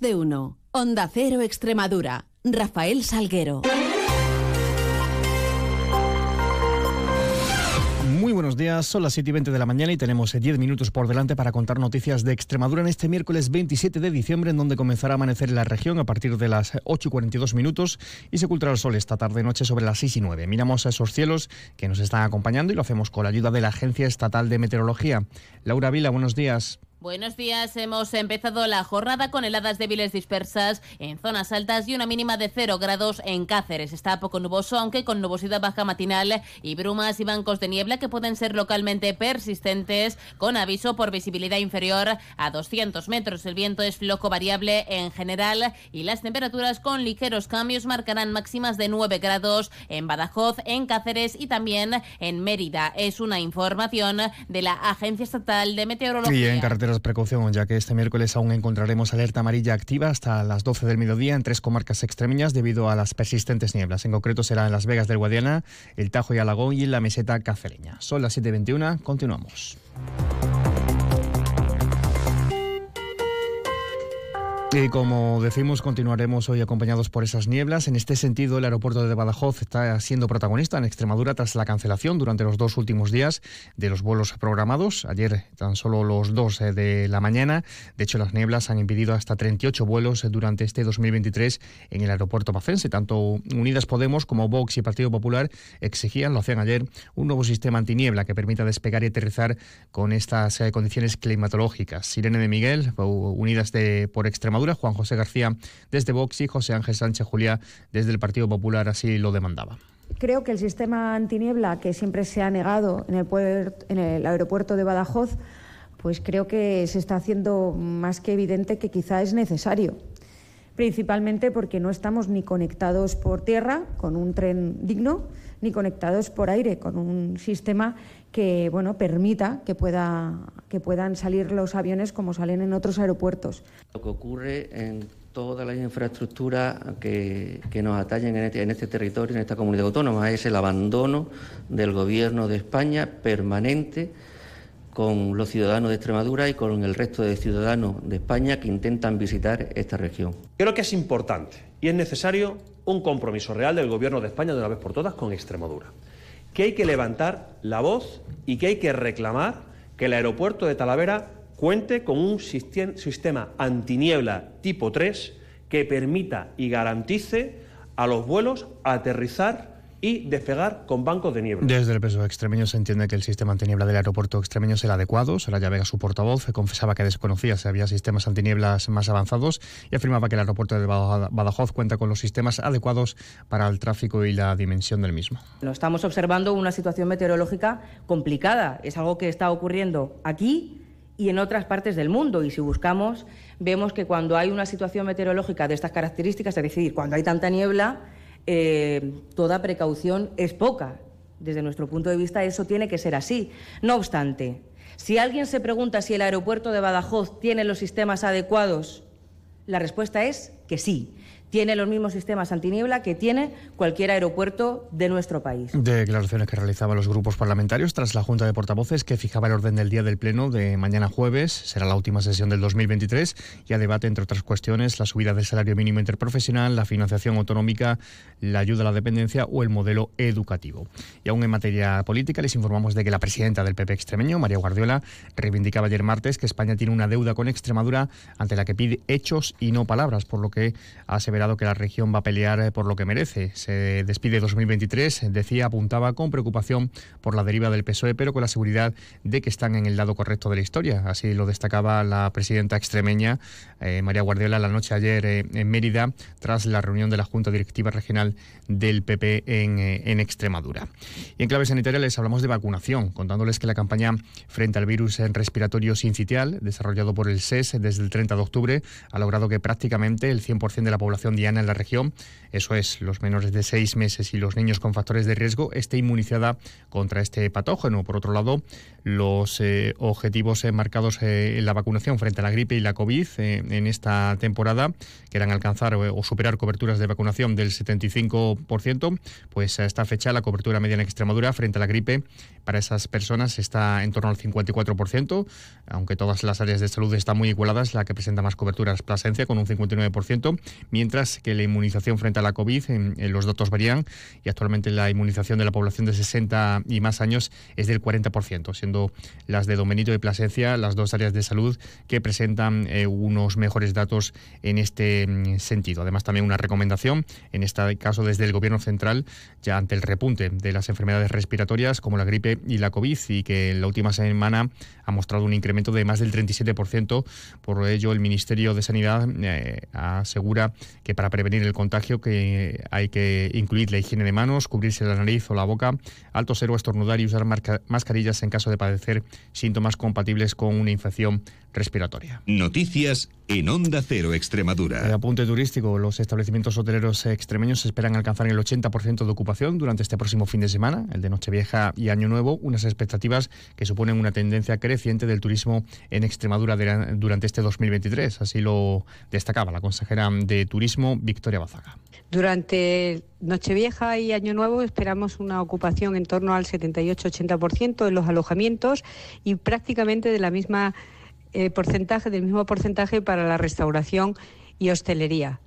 De uno. Onda Cero Extremadura. Rafael Salguero. Muy buenos días, son las 7 y 20 de la mañana y tenemos 10 minutos por delante para contar noticias de Extremadura en este miércoles 27 de diciembre, en donde comenzará a amanecer en la región a partir de las 8 y 42 minutos y se ocultará el sol esta tarde-noche sobre las 6 y 9. Miramos a esos cielos que nos están acompañando y lo hacemos con la ayuda de la Agencia Estatal de Meteorología. Laura Vila, buenos días. Buenos días, hemos empezado la jornada con heladas débiles dispersas en zonas altas y una mínima de 0 grados en Cáceres. Está poco nuboso, aunque con nubosidad baja matinal y brumas y bancos de niebla que pueden ser localmente persistentes, con aviso por visibilidad inferior a 200 metros. El viento es floco variable en general y las temperaturas con ligeros cambios marcarán máximas de 9 grados en Badajoz, en Cáceres y también en Mérida. Es una información de la Agencia Estatal de Meteorología. en precaución, ya que este miércoles aún encontraremos alerta amarilla activa hasta las 12 del mediodía en tres comarcas extremeñas debido a las persistentes nieblas. En concreto será en Las Vegas del Guadiana, el Tajo y Alagón y en la meseta cacereña. Son las 7.21, continuamos. Y como decimos, continuaremos hoy acompañados por esas nieblas. En este sentido, el aeropuerto de Badajoz está siendo protagonista en Extremadura tras la cancelación durante los dos últimos días de los vuelos programados. Ayer tan solo los dos eh, de la mañana. De hecho, las nieblas han impedido hasta 38 vuelos durante este 2023 en el aeropuerto pacense. Tanto Unidas Podemos como Vox y Partido Popular exigían, lo hacían ayer, un nuevo sistema antiniebla que permita despegar y aterrizar con estas eh, condiciones climatológicas. Irene de Miguel, Unidas de, por Extremadura Juan José García desde Vox y José Ángel Sánchez Juliá desde el Partido Popular así lo demandaba. Creo que el sistema antiniebla que siempre se ha negado en el, en el aeropuerto de Badajoz, pues creo que se está haciendo más que evidente que quizá es necesario principalmente porque no estamos ni conectados por tierra con un tren digno, ni conectados por aire con un sistema que bueno, permita que, pueda, que puedan salir los aviones como salen en otros aeropuertos. Lo que ocurre en todas las infraestructuras que, nos atallen en este, en este territorio, en esta comunidad autónoma, es el abandono del Gobierno de España permanente con los ciudadanos de Extremadura y con el resto de ciudadanos de España que intentan visitar esta región. Creo que es importante y es necesario un compromiso real del Gobierno de España de una vez por todas con Extremadura que hay que levantar la voz y que hay que reclamar que el aeropuerto de Talavera cuente con un sistema antiniebla tipo 3 que permita y garantice a los vuelos aterrizar y despegar con bancos de niebla. Desde el peso extremeño se entiende que el sistema antiniebla del aeropuerto extremeño es el adecuado. Soraya Vega, su portavoz, confesaba que desconocía si había sistemas antinieblas más avanzados y afirmaba que el aeropuerto de Badajoz cuenta con los sistemas adecuados para el tráfico y la dimensión del mismo. No estamos observando una situación meteorológica complicada. Es algo que está ocurriendo aquí y en otras partes del mundo. Y si buscamos, vemos que cuando hay una situación meteorológica de estas características, es decir, cuando hay tanta niebla, eh, toda precaución es poca. Desde nuestro punto de vista eso tiene que ser así. No obstante, si alguien se pregunta si el aeropuerto de Badajoz tiene los sistemas adecuados, la respuesta es que sí tiene los mismos sistemas antiniebla que tiene cualquier aeropuerto de nuestro país. Declaraciones que realizaban los grupos parlamentarios tras la Junta de Portavoces que fijaba el orden del día del Pleno de mañana jueves. Será la última sesión del 2023 y a debate, entre otras cuestiones, la subida del salario mínimo interprofesional, la financiación autonómica, la ayuda a la dependencia o el modelo educativo. Y aún en materia política les informamos de que la presidenta del PP extremeño, María Guardiola, reivindicaba ayer martes que España tiene una deuda con Extremadura ante la que pide hechos y no palabras, por lo que que la región va a pelear eh, por lo que merece. Se despide 2023, decía, apuntaba con preocupación por la deriva del PSOE, pero con la seguridad de que están en el lado correcto de la historia. Así lo destacaba la presidenta extremeña, eh, María Guardiola, la noche ayer eh, en Mérida, tras la reunión de la Junta Directiva Regional del PP en, en Extremadura. Y en clave sanitaria les hablamos de vacunación, contándoles que la campaña frente al virus respiratorio sincitial, desarrollado por el SES e desde el 30 de octubre, ha logrado que prácticamente el 100% de la población diana en la región, eso es, los menores de seis meses y los niños con factores de riesgo, esté inmunizada contra este patógeno. Por otro lado, los eh, objetivos marcados en la vacunación frente a la gripe y la COVID en esta temporada, que eran alcanzar o superar coberturas de vacunación del 75%, pues a esta fecha la cobertura media en Extremadura frente a la gripe para esas personas está en torno al 54%, aunque todas las áreas de salud están muy igualadas, la que presenta más cobertura es Plasencia con un 59%, mientras que la inmunización frente a la COVID, en, los datos varían y actualmente la inmunización de la población de 60 y más años es del 40%, siendo las de Domenito y Plasencia las dos áreas de salud que presentan eh, unos mejores datos en este mm, sentido. Además, también una recomendación, en este caso desde el Gobierno central, ya ante el repunte de las enfermedades respiratorias como la gripe y la COVID, y que en la última semana ha mostrado un incremento de más del 37%. Por ello, el Ministerio de Sanidad eh, asegura que para prevenir el contagio que hay que incluir la higiene de manos, cubrirse la nariz o la boca, alto cero, estornudar y usar mascarillas en caso de padecer síntomas compatibles con una infección respiratoria. Noticias en Onda Cero Extremadura. El apunte turístico. Los establecimientos hoteleros extremeños esperan alcanzar el 80% de ocupación durante este próximo fin de semana, el de Nochevieja y Año Nuevo, unas expectativas que suponen una tendencia creciente del turismo en Extremadura durante este 2023. Así lo destacaba la consejera de Turismo, Victoria Bazaga. Durante Nochevieja y Año Nuevo esperamos una ocupación en torno al 78-80% en los alojamientos y prácticamente de la misma eh, porcentaje, del mismo porcentaje para la restauración y hostelería.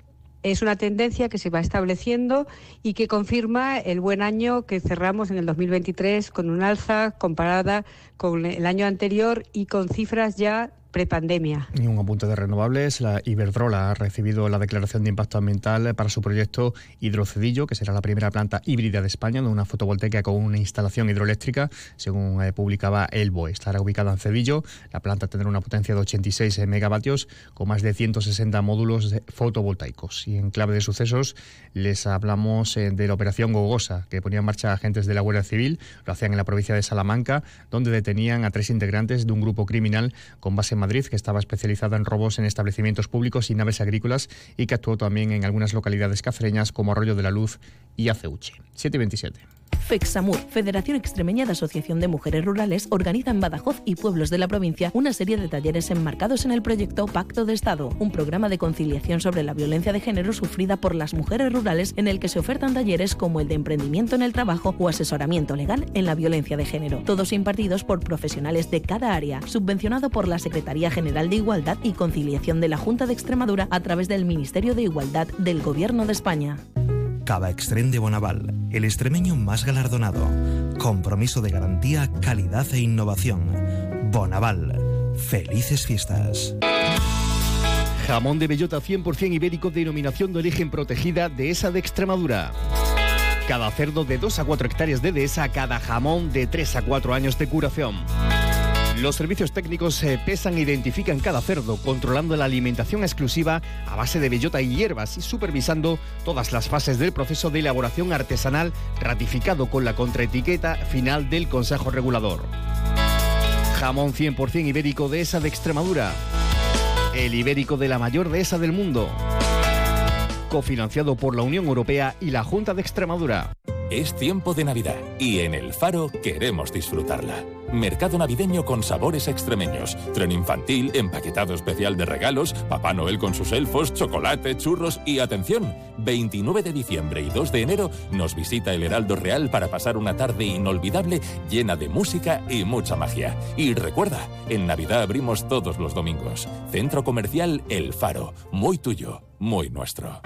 Es una tendencia que se va estableciendo y que confirma el buen año que cerramos en el 2023 con un alza comparada con el año anterior y con cifras ya prepandemia. Y un apunte de renovables, la Iberdrola ha recibido la declaración de impacto ambiental para su proyecto Hidrocedillo, que será la primera planta híbrida de España de una fotovoltaica con una instalación hidroeléctrica, según eh, publicaba el BOE. Estará ubicada en Cedillo, la planta tendrá una potencia de 86 megavatios con más de 160 módulos fotovoltaicos. Y en clave de sucesos les hablamos eh, de la operación Gogosa, que ponía en marcha agentes de la Guardia Civil, lo hacían en la provincia de Salamanca, donde detenían a tres integrantes de un grupo criminal con base en Madrid, que estaba especializada en robos en establecimientos públicos y naves agrícolas y que actuó también en algunas localidades cacereñas como Arroyo de la Luz y Aceuche. 727. FEXAMUR, Federación Extremeña de Asociación de Mujeres Rurales, organiza en Badajoz y pueblos de la provincia una serie de talleres enmarcados en el proyecto Pacto de Estado, un programa de conciliación sobre la violencia de género sufrida por las mujeres rurales en el que se ofertan talleres como el de emprendimiento en el trabajo o asesoramiento legal en la violencia de género, todos impartidos por profesionales de cada área, subvencionado por la Secretaría General de Igualdad y Conciliación de la Junta de Extremadura a través del Ministerio de Igualdad del Gobierno de España. Cava Extrem de Bonaval, el extremeño más galardonado. Compromiso de garantía, calidad e innovación. Bonaval. Felices fiestas. Jamón de bellota 100% ibérico denominación de origen protegida de esa de Extremadura. Cada cerdo de 2 a 4 hectáreas de dehesa, cada jamón de 3 a 4 años de curación. Los servicios técnicos se pesan e identifican cada cerdo, controlando la alimentación exclusiva a base de bellota y hierbas y supervisando todas las fases del proceso de elaboración artesanal ratificado con la contraetiqueta final del Consejo Regulador. Jamón 100% ibérico de esa de Extremadura. El ibérico de la mayor dehesa del mundo. Cofinanciado por la Unión Europea y la Junta de Extremadura. Es tiempo de Navidad y en El Faro queremos disfrutarla. Mercado navideño con sabores extremeños, tren infantil, empaquetado especial de regalos, Papá Noel con sus elfos, chocolate, churros y atención, 29 de diciembre y 2 de enero nos visita el Heraldo Real para pasar una tarde inolvidable llena de música y mucha magia. Y recuerda, en Navidad abrimos todos los domingos. Centro Comercial El Faro, muy tuyo, muy nuestro.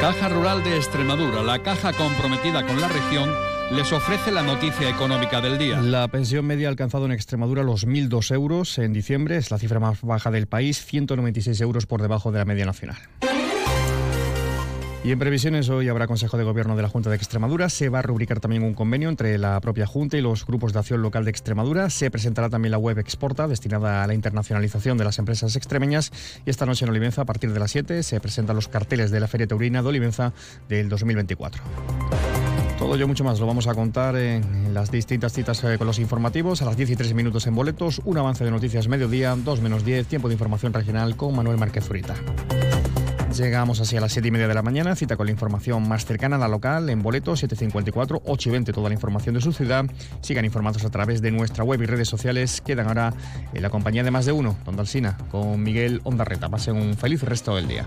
Caja Rural de Extremadura, la caja comprometida con la región les ofrece la noticia económica del día. La pensión media ha alcanzado en Extremadura los 1.002 euros en diciembre, es la cifra más baja del país, 196 euros por debajo de la media nacional. Y en previsiones, hoy habrá Consejo de Gobierno de la Junta de Extremadura. Se va a rubricar también un convenio entre la propia Junta y los grupos de acción local de Extremadura. Se presentará también la web Exporta, destinada a la internacionalización de las empresas extremeñas. Y esta noche en Olivenza, a partir de las 7, se presentan los carteles de la Feria Taurina de Olivenza del 2024. Todo ello mucho más lo vamos a contar en las distintas citas eh, con los informativos. A las 10 y 3 minutos en boletos, un avance de noticias mediodía, 2 menos 10, tiempo de información regional con Manuel Márquez Zurita. Llegamos así a las 7 y media de la mañana, cita con la información más cercana a la local, en boleto 754, 8 y 20, toda la información de su ciudad. Sigan informados a través de nuestra web y redes sociales. Quedan ahora en la compañía de más de uno, Don Alsina, con Miguel Ondarreta. Pasen un feliz resto del día.